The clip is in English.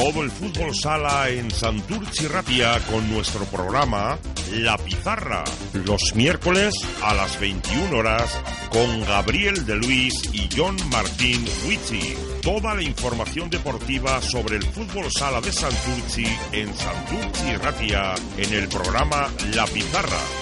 Todo el fútbol sala en Santurci Ratia con nuestro programa La Pizarra. Los miércoles a las 21 horas con Gabriel de Luis y John Martín Huichi. Toda la información deportiva sobre el fútbol sala de Santurci en Santurci Ratia en el programa La Pizarra